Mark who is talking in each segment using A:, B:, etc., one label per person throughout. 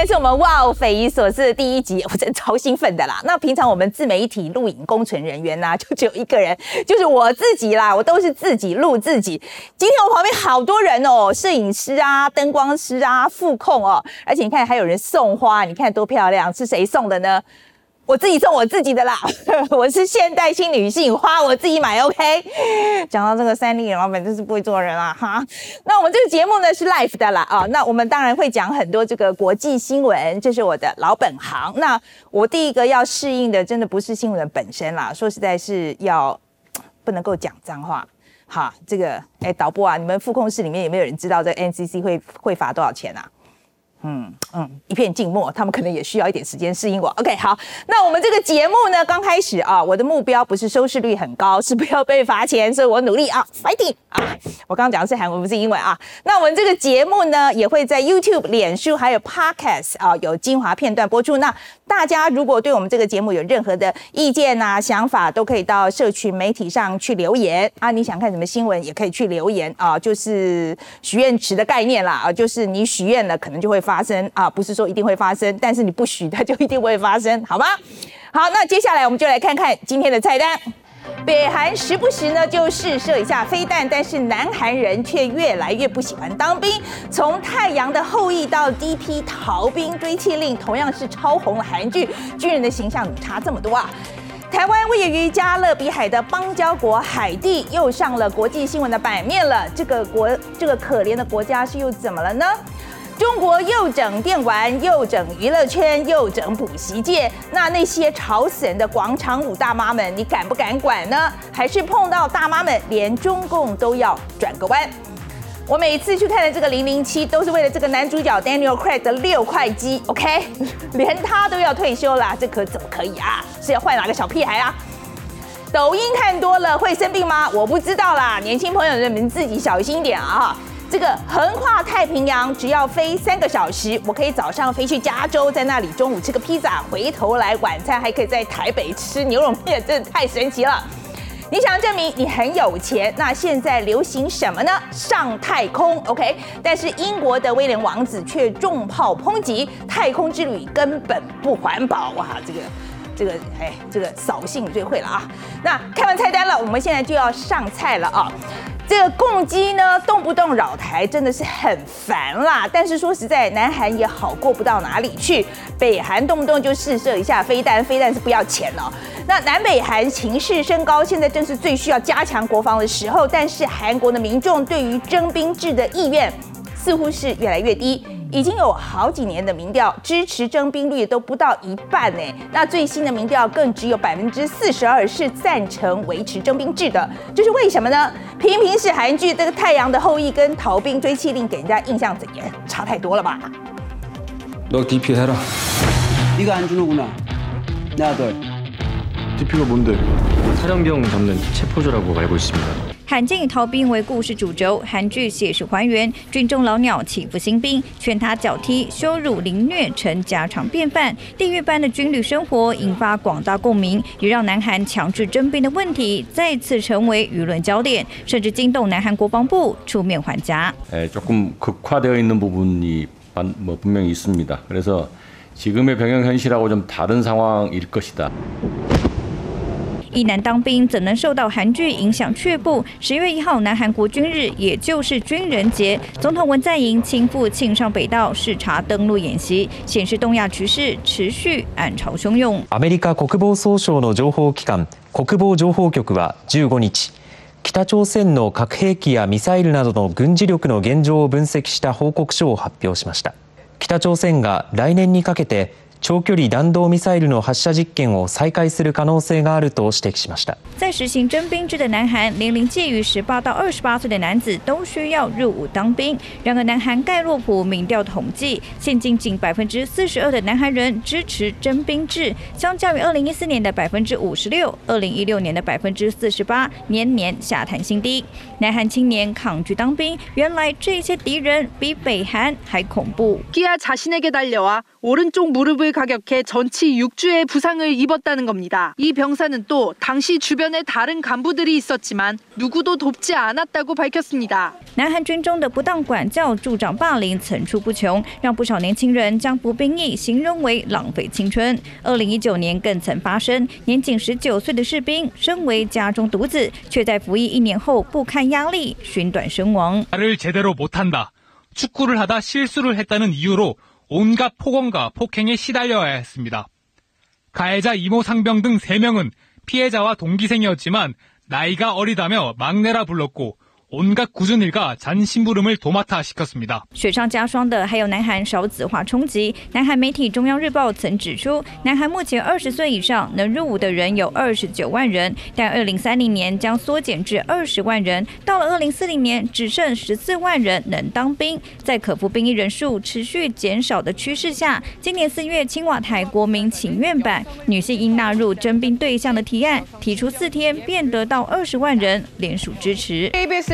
A: 天是我们哇哦匪夷所思的第一集，我真超兴奋的啦。那平常我们自媒体录影工程人员呢、啊，就只有一个人，就是我自己啦，我都是自己录自己。今天我旁边好多人哦，摄影师啊、灯光师啊、副控哦，而且你看还有人送花，你看多漂亮，是谁送的呢？我自己送我自己的啦，我是现代新女性，花我自己买，OK。讲到这个三立老板真是不会做人啊哈。那我们这个节目呢是 Life 的啦啊，那我们当然会讲很多这个国际新闻，这是我的老本行。那我第一个要适应的，真的不是新闻本身啦，说实在是要不能够讲脏话。哈，这个哎导播啊，你们副控室里面有没有人知道这 NCC 会会罚多少钱啊？嗯嗯，一片静默，他们可能也需要一点时间适应我。OK，好，那我们这个节目呢，刚开始啊，我的目标不是收视率很高，是不要被罚钱，所以我努力啊，fighting 啊！我刚刚讲的是韩文，不是英文啊。那我们这个节目呢，也会在 YouTube、脸书还有 Podcast 啊，有精华片段播出。那大家如果对我们这个节目有任何的意见、啊、想法，都可以到社群媒体上去留言啊。你想看什么新闻，也可以去留言啊，就是许愿池的概念啦啊，就是你许愿了，可能就会发生啊，不是说一定会发生，但是你不许，它就一定会发生，好吗？好，那接下来我们就来看看今天的菜单。北韩时不时呢就试射一下飞弹，但是南韩人却越来越不喜欢当兵。从《太阳的后裔》到第一批逃兵追缉令，同样是超红的韩剧，军人的形象差这么多啊！台湾位于加勒比海的邦交国海地又上了国际新闻的版面了。这个国，这个可怜的国家是又怎么了呢？中国又整电玩，又整娱乐圈，又整补习界。那那些吵死人的广场舞大妈们，你敢不敢管呢？还是碰到大妈们，连中共都要转个弯？我每次去看的这个《零零七》，都是为了这个男主角 Daniel Craig 的六块肌。OK，连他都要退休了，这可怎么可以啊？是要换哪个小屁孩啊？抖音看多了会生病吗？我不知道啦，年轻朋友们自己小心一点啊！这个横跨太平洋只要飞三个小时，我可以早上飞去加州，在那里中午吃个披萨，回头来晚餐还可以在台北吃牛肉面，真的太神奇了。你想证明你很有钱？那现在流行什么呢？上太空，OK？但是英国的威廉王子却重炮抨击太空之旅根本不环保哇！这个这个哎，这个扫兴最会了啊！那看完菜单了，我们现在就要上菜了啊！这个共机呢，动不动扰台，真的是很烦啦。但是说实在，南韩也好过不到哪里去。北韩动不动就试射一下飞弹，飞弹是不要钱了。那南北韩情势升高，现在正是最需要加强国防的时候。但是韩国的民众对于征兵制的意愿，似乎是越来越低。已经有好几年的民调支持征兵率都不到一半呢，那最新的民调更只有百分之四十二是赞成维持征兵制的，这是为什么呢？平平是韩剧这个《太阳的后裔》跟逃兵追缉令给人家印象怎样？差太多了吧？
B: 너 DP 해라。 네가안주는구나내아들 DP가뭔데사령병잡는체포조라고알고있습니다
C: 罕见以逃兵为故事主轴，韩剧写实还原军中老鸟欺负新兵，拳打脚踢、羞辱凌虐成家常便饭，地狱般的军旅生活引发广大共鸣，也让南韩强制征兵的问题再次成为舆论焦点，甚至惊动南韩国防部出面还价。
B: 诶，조금극화되어있는부분이뭐분명히있습니다그래서지금의병영현실하고좀다른상황일것이다
C: 一男当兵怎能受到韩剧影响却步？十月一号，南韩国军日，也就是军人节，总统文在寅亲赴庆尚北道视察登陆演习，显示东亚局势持续暗潮汹涌。
D: アメリカ国防総省の情报机关国防情报局は15日、北朝鲜の核兵器やミサイルなどの军事力の现状を分析した报告书を発表しました。北朝鲜が来年にかけて 长距离弹道ミサイルの発射実験を再开する可能性があると指摘しました。
C: 在实行征兵制的南韩，年龄介于十八到二十八岁的男子都需要入伍当兵。然而，南韩盖洛普民调统计，现今仅百分之四十二的南韩人支持征兵制，相较于二零一四年的百分之五十六，二零一六年的百分之四十八，年年下探新低。南韩青年抗拒当兵，原来这些敌人比北韩还恐怖。
E: 기아자신에게달려와 오른쪽무릎을 목을 가격해 전치 6주의 부상을 입었다는 겁니다. 이 병사는 또 당시 주변에 다른 간부들이 있었지만 누구도 돕지 않았다고 밝혔습니다.
C: 南韩军中的不当管教、助长霸凌层出不穷，让不少年轻人将服兵役形容为浪费青春。二零一九年更曾发生，年仅十九岁的士兵身为家中独子，却在服役一年后不堪压力寻短身亡。
F: 말을 제대로 못한다. 축구를 하다 실수를 했다는 이유로 온갖 폭언과 폭행에 시달려야 했습니다. 가해자 이모 상병 등 3명은 피해자와 동기생이었지만 나이가 어리다며 막내라 불렀고 온갖 굳은 일과 잔심부름을 도맡아 시켰습니다.
C: 雪上加霜的还有南韩少子化冲击。南韩媒体中央日报曾指出，南韩目前二十岁以上能入伍的人有二十九万人，但二零三零年将缩减至二十万人，到了二零四零年只剩十四万人能当兵。在可服兵役人数持续减少的趋势下，今年四月青瓦台国民请愿版女性应纳入征兵对象的提案，提出四天便得到二十万人联署支持。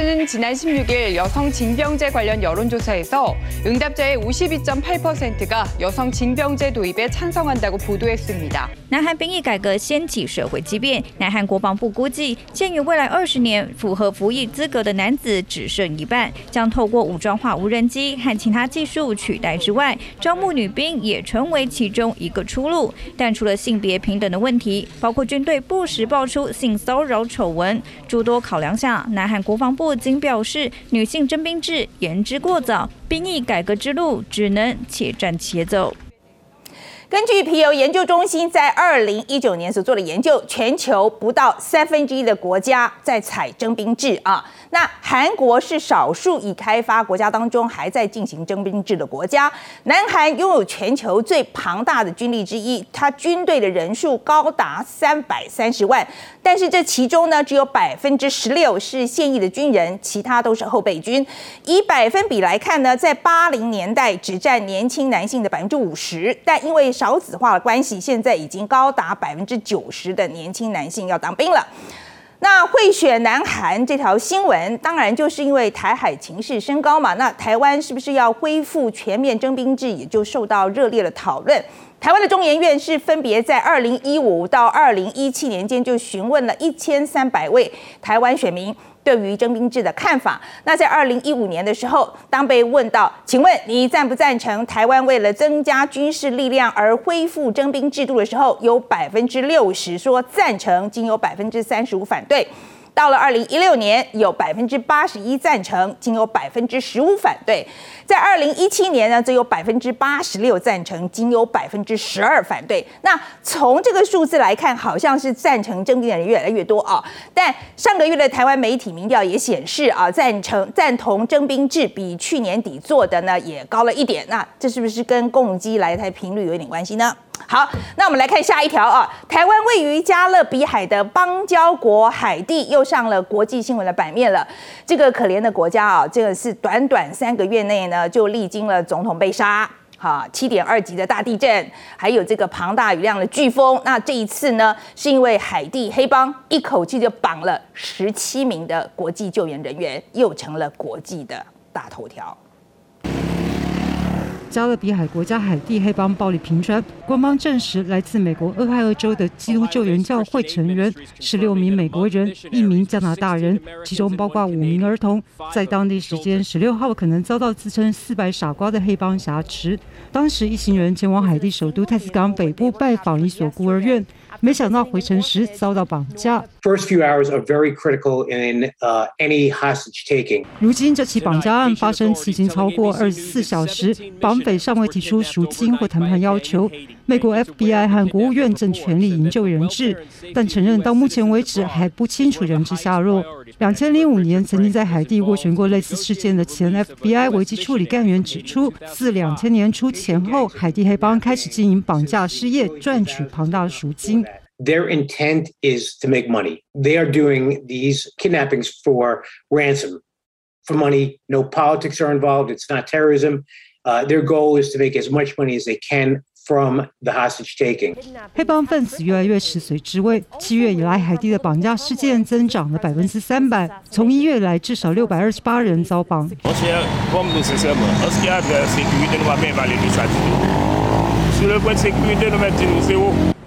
G: KBS는 지난 16일 여성 징병제 관련 여론조사에서 응답자의 52.8%가 여성 징병제 도입에 찬성한다고 보도했습니다.
C: 南韩兵役改革掀起社会激变，南韩国防部估计，鉴于未来二十年符合服役资格的男子只剩一半，将透过武装化无人机和其他技术取代之外，招募女兵也成为其中一个出路。但除了性别平等的问题，包括军队不时爆出性骚扰丑闻，诸多考量下，南韩国防部 仅表示，女性征兵制言之过早，兵役改革之路只能且战且走。
A: 根据皮尤研究中心在二零一九年所做的研究，全球不到三分之一的国家在采征兵制啊。那韩国是少数已开发国家当中还在进行征兵制的国家。南韩拥有全球最庞大的军力之一，它军队的人数高达三百三十万，但是这其中呢，只有百分之十六是现役的军人，其他都是后备军。以百分比来看呢，在八零年代只占年轻男性的百分之五十，但因为少子化的关系，现在已经高达百分之九十的年轻男性要当兵了。那会选南韩这条新闻，当然就是因为台海情势升高嘛。那台湾是不是要恢复全面征兵制，也就受到热烈的讨论。台湾的中研院是分别在二零一五到二零一七年间，就询问了一千三百位台湾选民。对于征兵制的看法，那在二零一五年的时候，当被问到，请问你赞不赞成台湾为了增加军事力量而恢复征兵制度的时候，有百分之六十说赞成，仅有百分之三十五反对。到了二零一六年，有百分之八十一赞成，仅有百分之十五反对。在二零一七年呢，则有百分之八十六赞成，仅有百分之十二反对。那从这个数字来看，好像是赞成征兵的人越来越多啊。但上个月的台湾媒体民调也显示啊，赞成赞同征兵制比去年底做的呢也高了一点。那这是不是跟共机来台频率有一点关系呢？好，那我们来看下一条啊。台湾位于加勒比海的邦交国海地又上了国际新闻的版面了。这个可怜的国家啊，这个是短短三个月内呢，就历经了总统被杀，哈，七点二级的大地震，还有这个庞大雨量的飓风。那这一次呢，是因为海地黑帮一口气就绑了十七名的国际救援人员，又成了国际的大头条。
H: 加勒比海国家海地黑帮暴力频传，官方证实来自美国俄亥俄州的基督救援教会成员，十六名美国人，一名加拿大人，其中包括五名儿童，在当地时间十六号可能遭到自称“四百傻瓜”的黑帮挟持。当时一行人前往海地首都太子港北部拜访一所孤儿院。没想到回程时遭到绑架。
I: First few hours are very critical in any hostage taking。
H: 如今这起绑架案发生期间超过二十四小时，绑匪尚未提出赎金或谈判要求。美国 FBI 和国务院正全力营救人质，但承认到目前为止还不清楚人质下落。两千零五年曾经在海地斡旋过类似事件的前 FBI 危机处理干员指出，自两千年初前后，海地黑帮开始经营绑架事业，赚取庞大的赎金。
I: Their intent is to make money. They are doing these kidnappings for ransom, for money. No politics are involved. It's not terrorism. Uh, their goal is to make as much money as they can from the hostage taking.
H: 黑帮分子越来越食髓知味。七月以来，海地的绑架事件增长了百分之三百。从一月来，至少六百二十八人遭绑。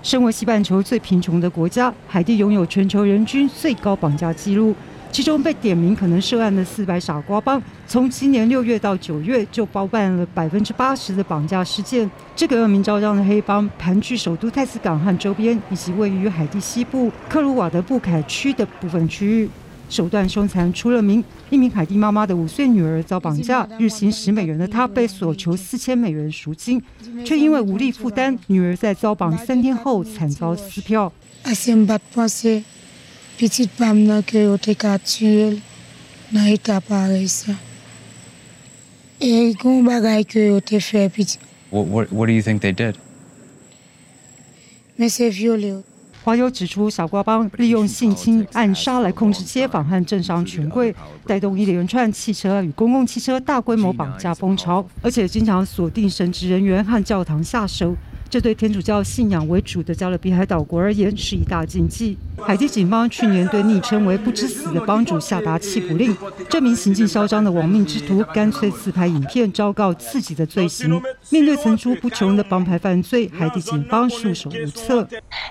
H: 身为西半球最贫穷的国家，海地拥有全球人均最高绑架记录。其中被点名可能涉案的四百傻瓜帮，从今年六月到九月就包办了百分之八十的绑架事件。这个恶名昭彰的黑帮盘踞首都太子港和周边，以及位于海地西部克鲁瓦德布凯区的部分区域，手段凶残出了名。一名海地妈妈的五岁女儿遭绑架，日薪十美元的她被索求四千美元赎金，却因为无力负担，女儿在遭绑三天后惨遭撕票。
J: What,
B: what, what do you think they did?
H: 华友指出，小瓜帮利用性侵、暗杀来控制街坊和政商权贵，带动一连串汽车与公共汽车大规模绑架风潮，而且经常锁定神职人员和教堂下手。这对天主教信仰为主的加勒比海岛国而言是一大禁忌。海地警方去年对昵称为“不知死”的帮主下达缉捕令，这名行径嚣张的亡命之徒干脆自拍影片昭告自己的罪行。面对层出不穷的帮派犯罪，海地警方束手无策。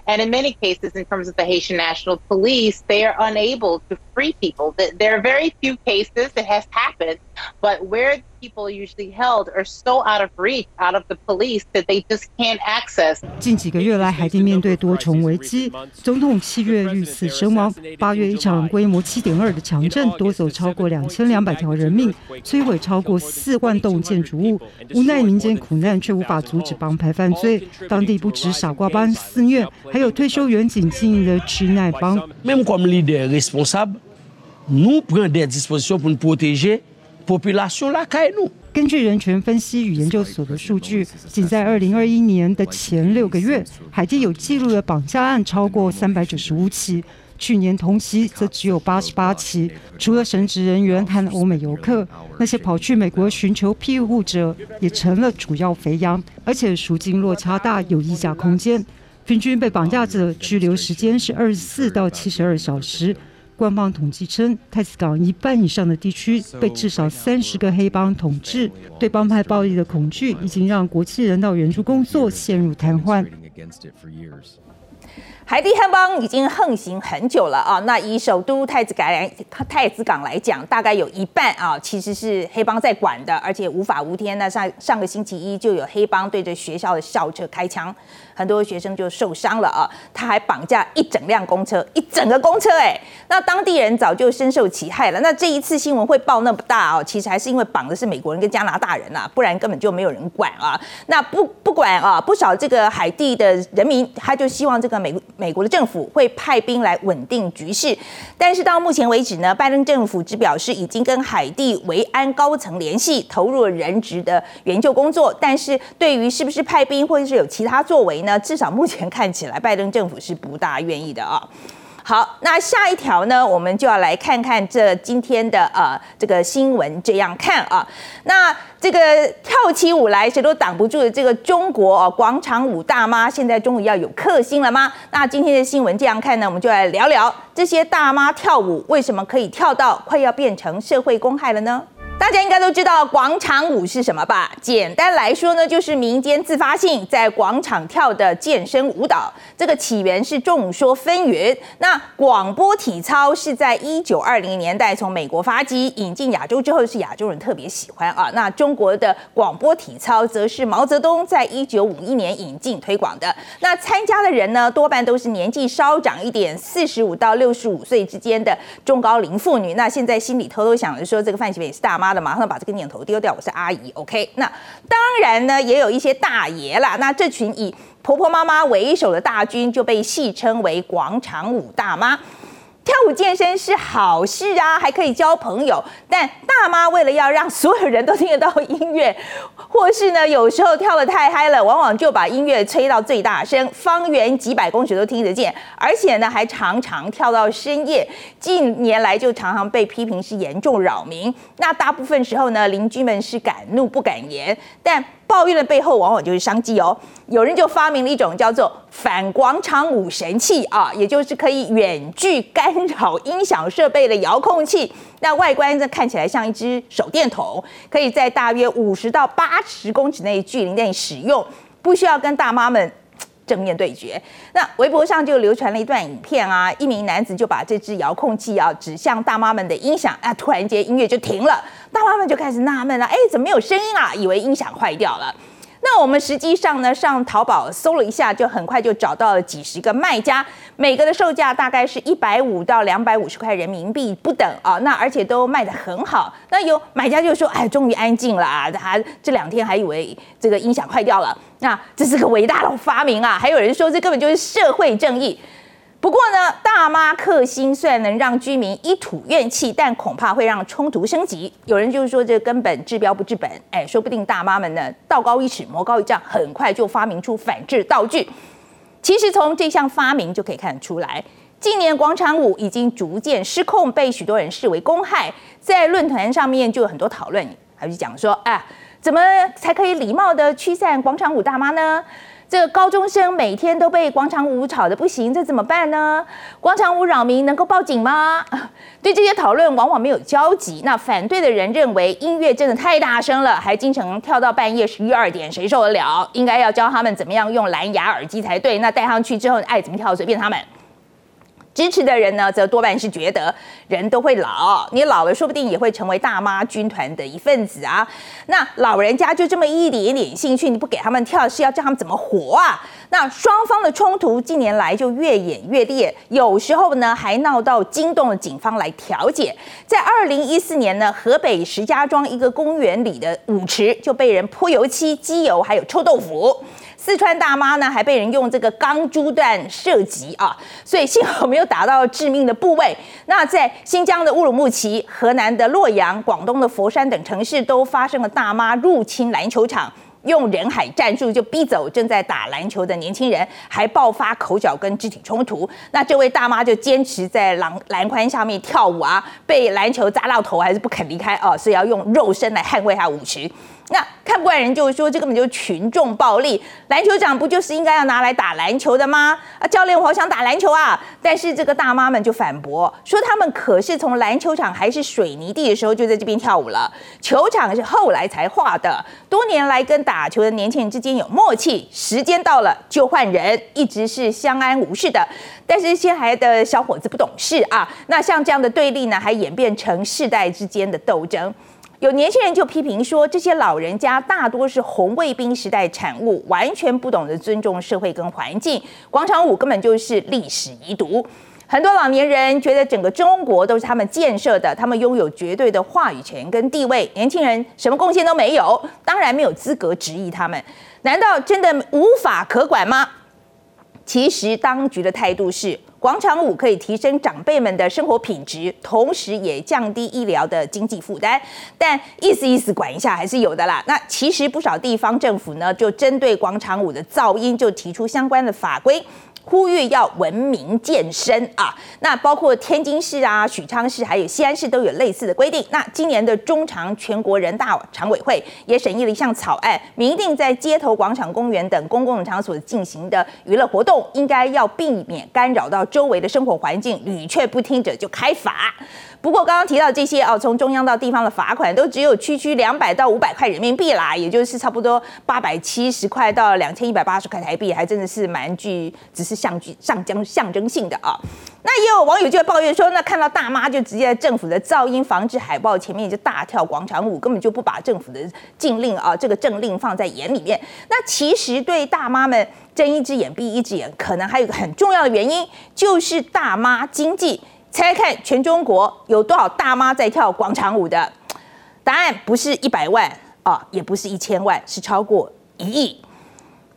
K: And in many cases, in terms of the Haitian National Police, they are unable to free people. There are very few cases that has happened, but where people usually held are so out of reach, out of the police that they just can't access.
H: 近几个月来，海地面对多重危机。总统七月遇刺身亡，八月一场规模七点二的强震夺走超过两千两百条人命，摧毁超过四万栋建筑物。无奈民间苦难却无法阻止帮派犯罪。当地不止傻瓜帮肆虐，还有退休远警经营的支奈帮。根据人权分析与研究所的数据，仅在二零二一年的前六个月，海地有记录的绑架案超过三百九十五起，去年同期则只有八十八起。除了神职人员和欧美游客，那些跑去美国寻求庇护者也成了主要肥羊，而且赎金落差大，有溢价空间。平均被绑架者拘留时间是二十四到七十二小时。官方统计称，太子港一半以上的地区被至少三十个黑帮统治。对帮派暴力的恐惧已经让国际人道援助工作陷入瘫痪。
A: 海地黑帮已经横行很久了啊！那以首都太子港来太子港来讲，大概有一半啊，其实是黑帮在管的，而且无法无天。那上上个星期一就有黑帮对着学校的校车开枪，很多学生就受伤了啊！他还绑架一整辆公车，一整个公车哎！那当地人早就深受其害了。那这一次新闻会报那么大哦，其实还是因为绑的是美国人跟加拿大人呐，不然根本就没有人管啊！那不不管啊，不少这个海地的人民，他就希望这个美。美国的政府会派兵来稳定局势，但是到目前为止呢，拜登政府只表示已经跟海地维安高层联系，投入了人质的援救工作。但是对于是不是派兵或者是有其他作为呢？至少目前看起来，拜登政府是不大愿意的啊。好，那下一条呢，我们就要来看看这今天的呃这个新闻，这样看啊，那。这个跳起舞来谁都挡不住的这个中国哦广场舞大妈，现在终于要有克星了吗？那今天的新闻这样看呢，我们就来聊聊这些大妈跳舞为什么可以跳到快要变成社会公害了呢？大家应该都知道广场舞是什么吧？简单来说呢，就是民间自发性在广场跳的健身舞蹈。这个起源是众说纷纭。那广播体操是在一九二零年代从美国发迹，引进亚洲之后是亚洲人特别喜欢啊。那中国的广播体操则是毛泽东在一九五一年引进推广的。那参加的人呢，多半都是年纪稍长一点，四十五到六十五岁之间的中高龄妇女。那现在心里偷偷想着说，这个范琪斐是大妈。的马上把这个念头丢掉，我是阿姨，OK？那当然呢，也有一些大爷啦。那这群以婆婆妈妈为首的大军就被戏称为广场舞大妈。跳舞健身是好事啊，还可以交朋友。但大妈为了要让所有人都听得到音乐，或是呢，有时候跳得太嗨了，往往就把音乐吹到最大声，方圆几百公尺都听得见。而且呢，还常常跳到深夜。近年来就常常被批评是严重扰民。那大部分时候呢，邻居们是敢怒不敢言，但。抱怨的背后往往就是商机哦。有人就发明了一种叫做反广场舞神器啊，也就是可以远距干扰音响设备的遥控器。那外观呢，看起来像一只手电筒，可以在大约五十到八十公尺内距离内使用。不需要跟大妈们正面对决。那微博上就流传了一段影片啊，一名男子就把这支遥控器啊指向大妈们的音响，啊，突然间音乐就停了，大妈们就开始纳闷了，哎，怎么没有声音啊？以为音响坏掉了。那我们实际上呢，上淘宝搜了一下，就很快就找到了几十个卖家，每个的售价大概是一百五到两百五十块人民币不等啊。那而且都卖得很好。那有买家就说：“哎，终于安静了啊！他这两天还以为这个音响坏掉了。那这是个伟大的发明啊！”还有人说这根本就是社会正义。不过呢，大妈克星虽然能让居民一吐怨气，但恐怕会让冲突升级。有人就是说，这根本治标不治本。哎，说不定大妈们呢，道高一尺，魔高一丈，很快就发明出反制道具。其实从这项发明就可以看得出来，近年广场舞已经逐渐失控，被许多人视为公害。在论坛上面就有很多讨论，还是讲说，哎，怎么才可以礼貌地驱散广场舞大妈呢？这个高中生每天都被广场舞吵得不行，这怎么办呢？广场舞扰民能够报警吗？对这些讨论往往没有交集。那反对的人认为音乐真的太大声了，还经常跳到半夜十一二点，谁受得了？应该要教他们怎么样用蓝牙耳机才对。那戴上去之后爱怎么跳随便他们。支持的人呢，则多半是觉得人都会老，你老了说不定也会成为大妈军团的一份子啊。那老人家就这么一点点兴趣，你不给他们跳，是要叫他们怎么活啊？那双方的冲突近年来就越演越烈，有时候呢还闹到惊动了警方来调解。在二零一四年呢，河北石家庄一个公园里的舞池就被人泼油漆、机油，还有臭豆腐。四川大妈呢，还被人用这个钢珠弹射击啊，所以幸好没有打到致命的部位。那在新疆的乌鲁木齐、河南的洛阳、广东的佛山等城市，都发生了大妈入侵篮球场，用人海战术就逼走正在打篮球的年轻人，还爆发口角跟肢体冲突。那这位大妈就坚持在篮篮筐下面跳舞啊，被篮球砸到头还是不肯离开啊，所以要用肉身来捍卫她舞池。那看不惯人就说这根本就是群众暴力，篮球场不就是应该要拿来打篮球的吗？啊，教练，我好想打篮球啊！但是这个大妈们就反驳说，他们可是从篮球场还是水泥地的时候就在这边跳舞了，球场是后来才画的。多年来跟打球的年轻人之间有默契，时间到了就换人，一直是相安无事的。但是现在的小伙子不懂事啊，那像这样的对立呢，还演变成世代之间的斗争。有年轻人就批评说，这些老人家大多是红卫兵时代产物，完全不懂得尊重社会跟环境。广场舞根本就是历史遗毒。很多老年人觉得整个中国都是他们建设的，他们拥有绝对的话语权跟地位。年轻人什么贡献都没有，当然没有资格质疑他们。难道真的无法可管吗？其实当局的态度是。广场舞可以提升长辈们的生活品质，同时也降低医疗的经济负担。但意思意思管一下还是有的啦。那其实不少地方政府呢，就针对广场舞的噪音，就提出相关的法规。呼吁要文明健身啊！那包括天津市啊、许昌市还有西安市都有类似的规定。那今年的中常全国人大常委会也审议了一项草案，明定在街头、广场、公园等公共场所进行的娱乐活动，应该要避免干扰到周围的生活环境，屡劝不听者就开罚。不过刚刚提到这些哦，从中央到地方的罚款都只有区区两百到五百块人民币啦，也就是差不多八百七十块到两千一百八十块台币，还真的是蛮具，只是象具上将象征性的啊。那也有网友就会抱怨说，那看到大妈就直接在政府的噪音防治海报前面就大跳广场舞，根本就不把政府的禁令啊这个政令放在眼里面。那其实对大妈们睁一只眼闭一只眼，可能还有一个很重要的原因，就是大妈经济。猜看，全中国有多少大妈在跳广场舞的？答案不是一百万啊，也不是一千万，是超过一亿。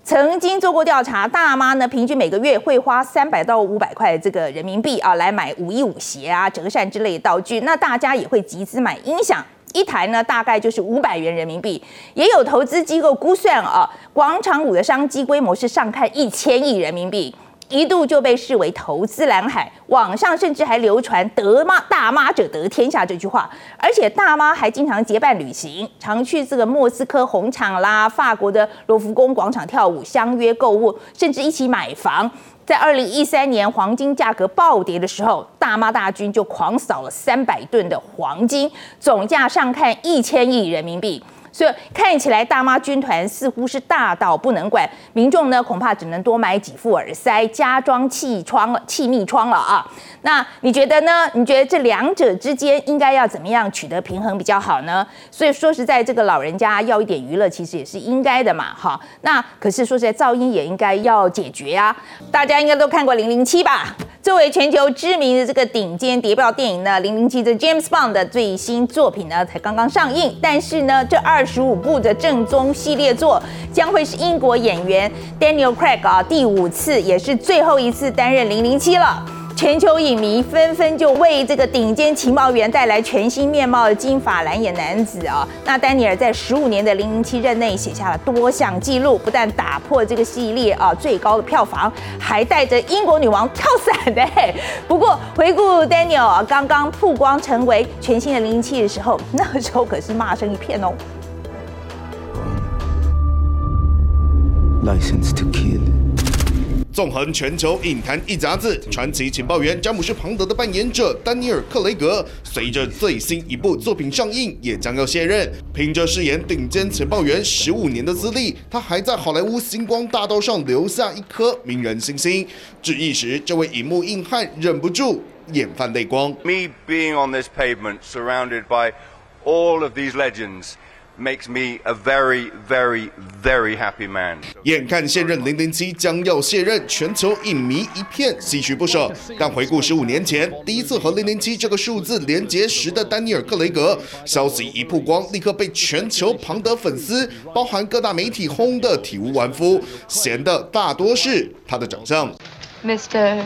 A: 曾经做过调查，大妈呢平均每个月会花三百到五百块这个人民币啊，来买舞衣舞鞋啊、折扇之类的道具。那大家也会集资买音响，一台呢大概就是五百元人民币。也有投资机构估算啊，广场舞的商机规模是上看一千亿人民币。一度就被视为投资蓝海，网上甚至还流传“得妈大妈者得天下”这句话，而且大妈还经常结伴旅行，常去这个莫斯科红场啦、法国的罗浮宫广场跳舞，相约购物，甚至一起买房。在二零一三年黄金价格暴跌的时候，大妈大军就狂扫了三百吨的黄金，总价上看一千亿人民币。所以看起来大妈军团似乎是大到不能管，民众呢恐怕只能多买几副耳塞，加装气窗了、气密窗了啊。那你觉得呢？你觉得这两者之间应该要怎么样取得平衡比较好呢？所以说实在，这个老人家要一点娱乐，其实也是应该的嘛，哈。那可是说实在，噪音也应该要解决啊。大家应该都看过《零零七》吧？作为全球知名的这个顶尖谍报电影呢，《零零七》这 James Bond 的最新作品呢，才刚刚上映。但是呢，这二二十五部的正宗系列作将会是英国演员 Daniel Craig 啊第五次，也是最后一次担任零零七了。全球影迷纷纷就为这个顶尖情报员带来全新面貌的金发蓝眼男子啊！那丹尼尔在十五年的零零七任内写下了多项纪录，不但打破这个系列啊最高的票房，还带着英国女王跳伞的。不过回顾丹尼尔刚刚曝光成为全新的零零七的时候，那个时候可是骂声一片哦。
J: License to kill. 纵横全球影坛一甲子，传奇情报员詹姆斯·庞德的扮演者丹尼尔·克雷格，随着最新一部作品上映，也将要卸任。凭着饰演顶尖情报员十五年的资历，他还在好莱坞星光大道上留下一颗名人星星。致意时，这位银幕硬汉忍不住眼泛泪光。
L: Me being on this pavement, surrounded by all of these legends. Makes me a very, very, very happy man.
J: 眼看现任零零七将要卸任，全球影迷一片唏嘘不舍。但回顾十五年前第一次和零零七这个数字连结时的丹尼尔·克雷格，消息一曝光，立刻被全球庞德粉丝，包含各大媒体轰得体无完肤，闲的大多是他的长相。
M: Mr.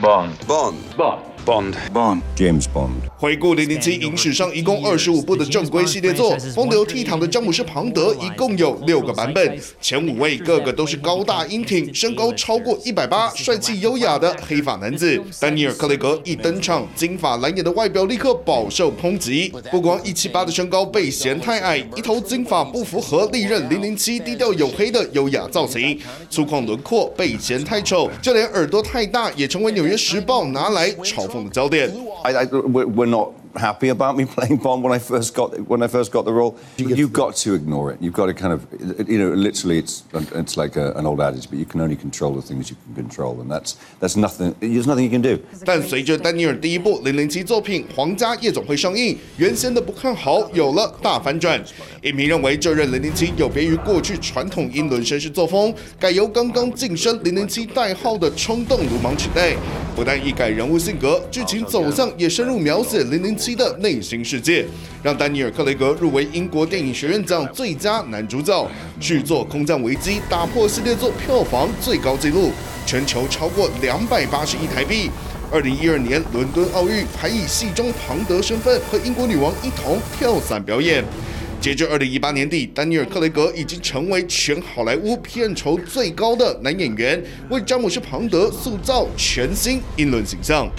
M: Bond.
L: Bond.
M: Bond.
L: Bond,
J: Bond, James Bond。回顾零零七影史上一共二十五部的正规系列作，风流倜傥的詹姆士·庞德一共有六个版本，前五位个个都是高大英挺、身高超过一百八、帅气优雅的黑发男子。丹尼尔·克雷格一登场，金发蓝眼的外表立刻饱受抨击，不光一七八的身高被嫌太矮，一头金发不符合历任零零七低调黝黑的优雅造型，粗犷轮廓被嫌太丑，就连耳朵太大也成为《纽约时报》拿来嘲讽。焦点。
N: I, I, we're not happy about me playing Bond when I first got when I first got the role. You've got to ignore it. You've got to kind of, you know, literally, it's it's like a, an old adage, but you can only control the things you can control, and that's that's nothing. There's nothing you can do.
J: 但随着丹尼尔第一部零零七作品《皇家夜总会》上映，原先的不看好有了大反转。影评认为，这任零零七有别于过去传统英伦绅士作风，改由刚刚晋升零零七代号的冲动鲁莽取代。不但一改人物性格，剧情走向也深入描写零零七的内心世界，让丹尼尔·克雷格入围英国电影学院奖最佳男主角。续作《空降危机》打破系列作票房最高纪录，全球超过两百八十亿台币。二零一二年伦敦奥运还以戏中庞德身份和英国女王一同跳伞表演。截至二零一八年底，丹尼尔·克雷格已经成为全好莱坞片酬最高的男演员，为詹姆士·庞德塑造全新英伦形象。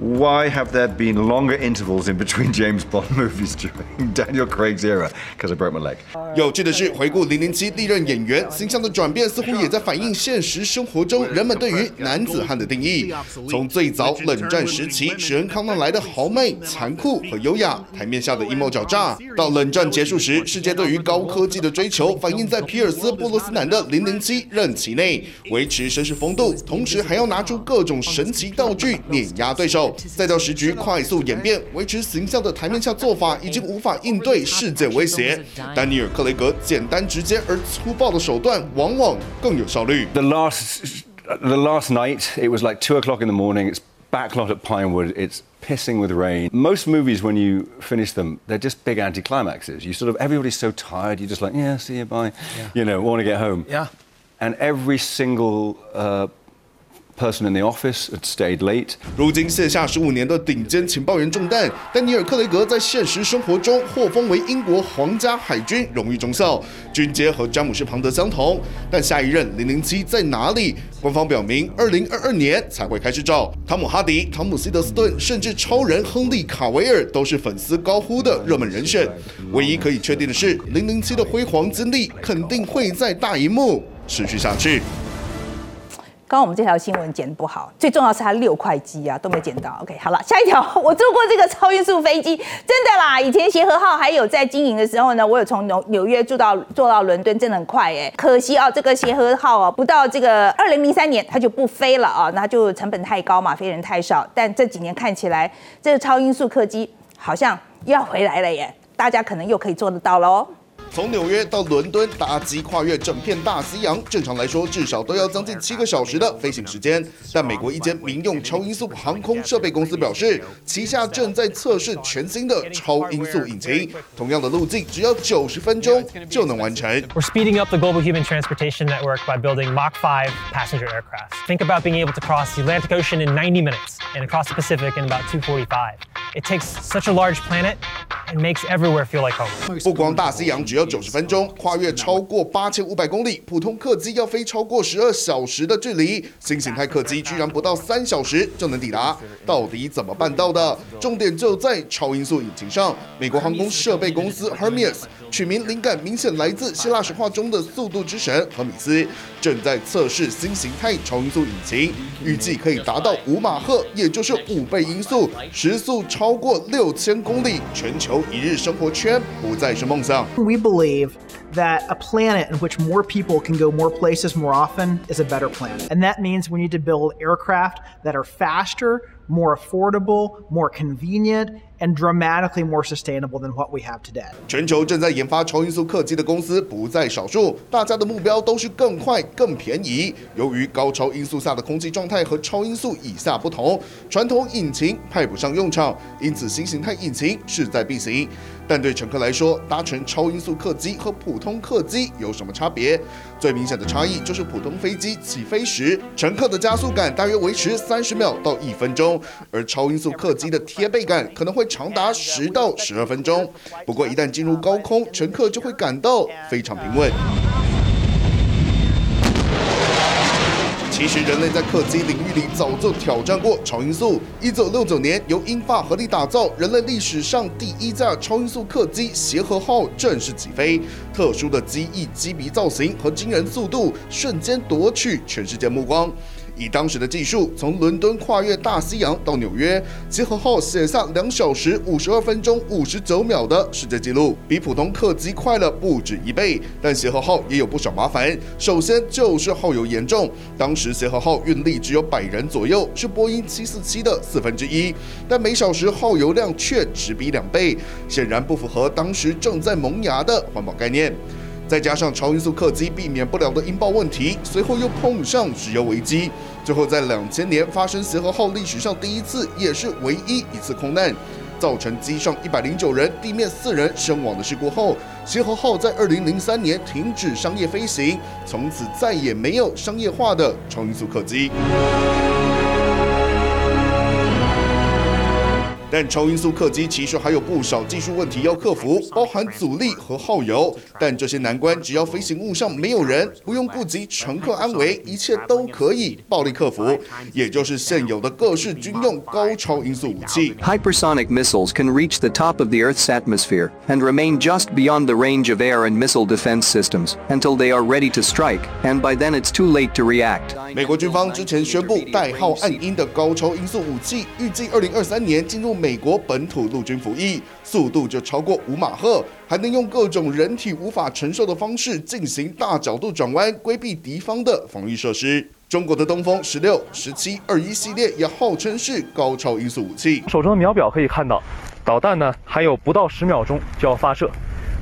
N: Why have there been longer intervals in between James Bond movies during Daniel Craig's era? Because I broke my leg.
J: 有趣的是，回顾零零七历任演员形象的转变，似乎也在反映现实生活中人们对于男子汉的定义。从最早冷战时期史恩康纳来的豪迈、残酷和优雅，台面下的阴谋狡诈，到冷战结束时，世界对于高科技的追求，反映在皮尔斯·布罗斯南的零零七任期内，维持绅士风度，同时还要拿出各种神奇道具碾压对手。再到时局快速演变，维持形象的台面下做法已经无法应对世界威胁。丹尼尔·克雷格简单直接而粗暴的手段，往往更有效率。
N: The last, the last night, it was like two o'clock in the morning. It's backlot at Pinewood. It's pissing with rain. Most movies, when you finish them, they're just big anticlimaxes. You sort of everybody's so tired. You're just like, yeah, see you, bye. Yeah. You know, want to get home.
O: Yeah.
N: And every single. Uh, person in the office had stayed late.
J: 如今卸下十五年的顶尖情报员重担，丹尼尔·克雷格在现实生活中获封为英国皇家海军荣誉中校，军阶和詹姆士·庞德相同。但下一任零零七在哪里？官方表明，二零二二年才会开始找。汤姆·哈迪、汤姆·希德斯顿，甚至超人亨利·卡维尔都是粉丝高呼的热门人选。唯一可以确定的是，零零七的辉煌经历肯定会在大荧幕持续下去。
A: 刚刚我们这条新闻剪不好，最重要是它六块肌啊都没剪到。OK，好了，下一条，我坐过这个超音速飞机，真的啦！以前协和号还有在经营的时候呢，我有从纽纽约坐到坐到伦敦，真的很快哎。可惜啊，这个协和号啊，不到这个二零零三年它就不飞了啊，那就成本太高嘛，飞人太少。但这几年看起来，这个超音速客机好像又要回来了耶，大家可能又可以做得到喽。
J: 从纽约到伦敦搭机跨越整片大西洋，正常来说至少都要将近七个小时的飞行时间。但美国一间民用超音速航空设备公司表示，旗下正在测试全新的超音速引擎，同样的路径只要九十分钟就能完成。
O: We're speeding up the global human transportation network by building Mach 5 passenger aircraft. Think about being able to cross the Atlantic Ocean in 90 minutes and across the Pacific in about 245. It takes such a large planet and makes everywhere feel like home.
J: 不光大西洋只要九十分钟，跨越超过八千五百公里，普通客机要飞超过十二小时的距离，新型态客机居然不到三小时就能抵达，到底怎么办到的？重点就在超音速引擎上。美国航空设备公司 Hermes 取名灵感明显来自希腊神话中的速度之神赫米斯，正在测试新型态超音速引擎，预计可以达到五马赫，也就是五倍音速，时速超过六千公里，全球 一日生活圈不再是梦想。
P: believe that a planet in which more people can go more places more often is a better planet. And that means we need to build aircraft that are faster, more affordable, more convenient, and dramatically more sustainable than what we have today.
J: 全球正在研发超音速客机的公司不在少数，大家的目标都是更快、更便宜。由于高超音速下的空气状态和超音速以下不同，传统引擎派不上用场，因此新形态引擎势在必行。但对乘客来说，搭乘超音速客机和普通客机有什么差别？最明显的差异就是普通飞机起飞时，乘客的加速感大约维持三十秒到一分钟，而超音速客机的贴背感可能会长达十到十二分钟。不过一旦进入高空，乘客就会感到非常平稳。其实人类在客机领域里早就挑战过超音速。一九六九年，由英法合力打造人类历史上第一架超音速客机协和号正式起飞。特殊的机翼机鼻造型和惊人速度，瞬间夺取全世界目光。以当时的技术，从伦敦跨越大西洋到纽约，协和号写下两小时五十二分钟五十九秒的世界纪录，比普通客机快了不止一倍。但协和号也有不少麻烦，首先就是耗油严重。当时协和号运力只有百人左右，是波音七四七的四分之一，但每小时耗油量却直逼两倍，显然不符合当时正在萌芽的环保概念。再加上超音速客机避免不了的音爆问题，随后又碰上石油危机，最后在两千年发生协和号历史上第一次也是唯一一次空难，造成机上一百零九人、地面四人身亡的事故后，协和号在二零零三年停止商业飞行，从此再也没有商业化的超音速客机。但超音速客机其实还有不少技术问题要克服，包含阻力和耗油。但这些难关只要飞行物上没有人，不用顾及乘客安危，一切都可以暴力克服。也就是现有的各式军用高超音速武器。
Q: Hypersonic missiles can reach the top of the Earth's atmosphere and remain just beyond the range of air and missile defense systems until they are ready to strike, and by then it's too late to react.
J: 美国军方之前宣布代号“暗鹰”的高超音速武器，预计二零二三年进入。美国本土陆军服役，速度就超过五马赫，还能用各种人体无法承受的方式进行大角度转弯，规避敌方的防御设施。中国的东风十六、十七、二一系列也号称是高超音速武器。
R: 手中的秒表可以看到，导弹呢还有不到十秒钟就要发射，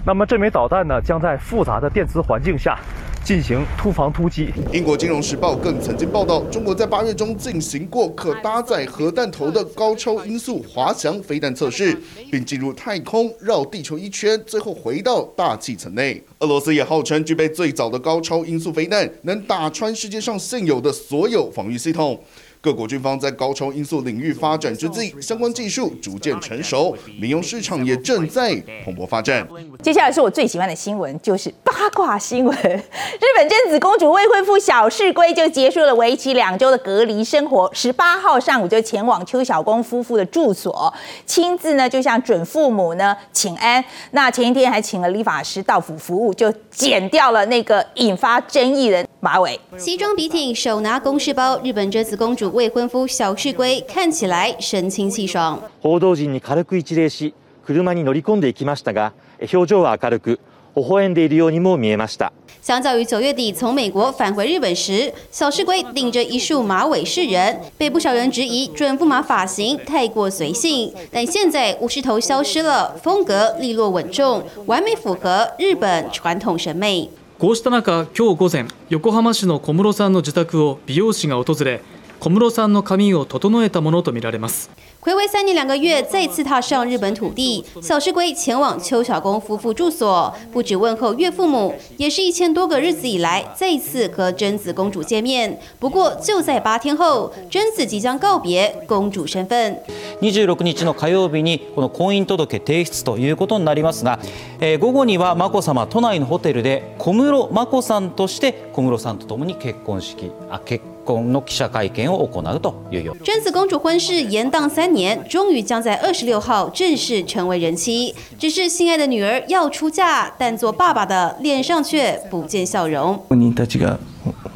R: 那么这枚导弹呢将在复杂的电磁环境下。进行突防突击。
J: 英国金融时报更曾经报道，中国在八月中进行过可搭载核弹头的高超音速滑翔飞弹测试，并进入太空绕地球一圈，最后回到大气层内。俄罗斯也号称具备最早的高超音速飞弹，能打穿世界上现有的所有防御系统。各国军方在高超音速领域发展之际，相关技术逐渐成熟，民用市场也正在蓬勃发展。
A: 接下来是我最喜欢的新闻，就是八卦新闻。日本贞子公主未婚夫小室圭就结束了为期两周的隔离生活，十八号上午就前往邱小公夫妇的住所，亲自呢就向准父母呢请安。那前一天还请了理发师到府服务，就剪掉了那个引发争议的。马尾。
S: 西装笔挺，手拿公事包，日本贞子公主未婚夫小室圭看起来神清气爽。
R: 报道阵に軽く一礼し、车に乗り込んでいきましたが、表情は明るく、微笑んでいるようにも见えました。
S: 相较于九月底从美国返回日本时，小室圭顶着一束马尾示人，被不少人质疑准驸马发型太过随性。但现在武士头消失了，风格利落稳重，完美符合日本传统审美。
T: こうした中、今日午前横浜市の小室さんの自宅を美容师が访れ、 小室さんの髪を整えたものとみられます。
S: 暌违三年两个月，再次踏上日本土地，小室圭前往邱小公夫妇住所，不止问候岳父母，也是一千多个日子以来再一次和真子公主见面。不过就在八天后，真子即将告别公主身份。
U: 26日の火曜日にこの婚姻届提出ということになりますが、えー、午后には真子さま都内のホテルで小室真子さんとして小室さんと共に结婚式あ结婚 の记者会见を行うというよ。
S: 真子公主婚事延宕三年，终于将在二十六号正式成为人妻。只是心爱的女儿要出嫁，但做爸爸的脸上却不见笑容。
V: 本人たちが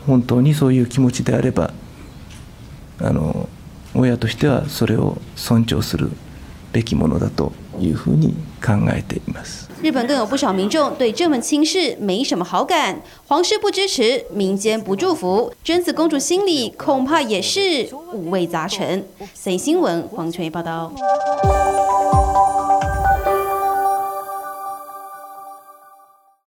V: 本当にそういう気持ちであれば、あの亲としてはそれを尊重するべきものだというふうに考えています。
S: 日本更有不少民众对这门亲事没什么好感，皇室不支持，民间不祝福，贞子公主心里恐怕也是五味杂陈。三新闻黄泉报道。